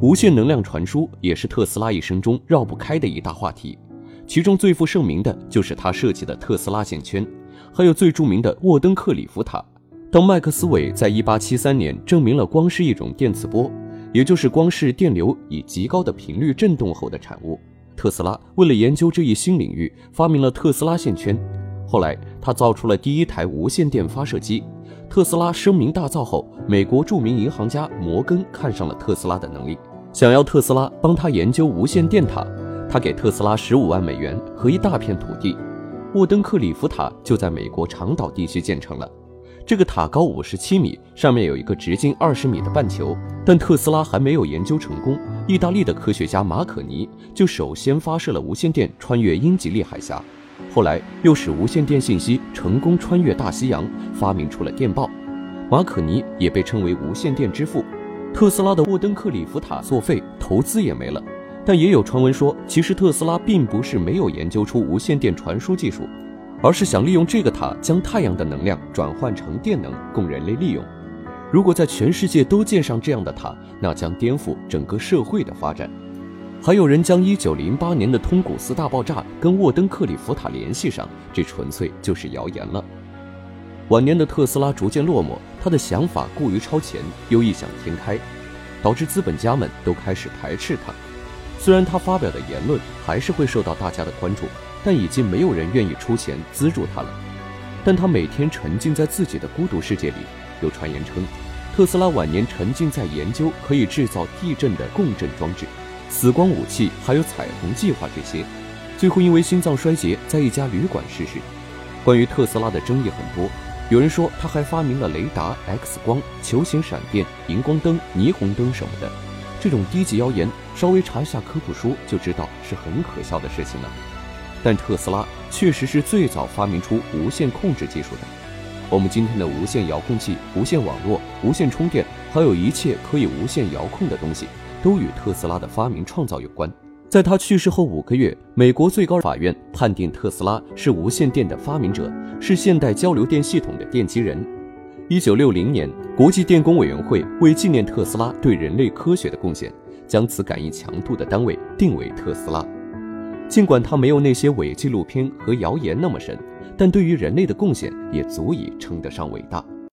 无线能量传输也是特斯拉一生中绕不开的一大话题，其中最负盛名的就是他设计的特斯拉线圈，还有最著名的沃登克里夫塔。当麦克斯韦在1873年证明了光是一种电磁波，也就是光是电流以极高的频率振动后的产物，特斯拉为了研究这一新领域，发明了特斯拉线圈。后来，他造出了第一台无线电发射机。特斯拉声名大噪后，美国著名银行家摩根看上了特斯拉的能力，想要特斯拉帮他研究无线电塔。他给特斯拉十五万美元和一大片土地，沃登克里夫塔就在美国长岛地区建成了。这个塔高五十七米，上面有一个直径二十米的半球。但特斯拉还没有研究成功，意大利的科学家马可尼就首先发射了无线电穿越英吉利海峡。后来又使无线电信息成功穿越大西洋，发明出了电报。马可尼也被称为无线电之父。特斯拉的沃登克里夫塔作废，投资也没了。但也有传闻说，其实特斯拉并不是没有研究出无线电传输技术，而是想利用这个塔将太阳的能量转换成电能供人类利用。如果在全世界都建上这样的塔，那将颠覆整个社会的发展。还有人将1908年的通古斯大爆炸跟沃登克里夫塔联系上，这纯粹就是谣言了。晚年的特斯拉逐渐落寞，他的想法过于超前，又异想天开，导致资本家们都开始排斥他。虽然他发表的言论还是会受到大家的关注，但已经没有人愿意出钱资助他了。但他每天沉浸在自己的孤独世界里。有传言称，特斯拉晚年沉浸在研究可以制造地震的共振装置。死光武器，还有彩虹计划这些，最后因为心脏衰竭，在一家旅馆逝世。关于特斯拉的争议很多，有人说他还发明了雷达、X 光、球形闪电、荧光灯、霓虹灯什么的。这种低级谣言，稍微查一下科普书就知道是很可笑的事情了。但特斯拉确实是最早发明出无线控制技术的。我们今天的无线遥控器、无线网络、无线充电，还有一切可以无线遥控的东西。都与特斯拉的发明创造有关。在他去世后五个月，美国最高法院判定特斯拉是无线电的发明者，是现代交流电系统的奠基人。一九六零年，国际电工委员会为纪念特斯拉对人类科学的贡献，将此感应强度的单位定为特斯拉。尽管他没有那些伪纪录片和谣言那么神，但对于人类的贡献也足以称得上伟大。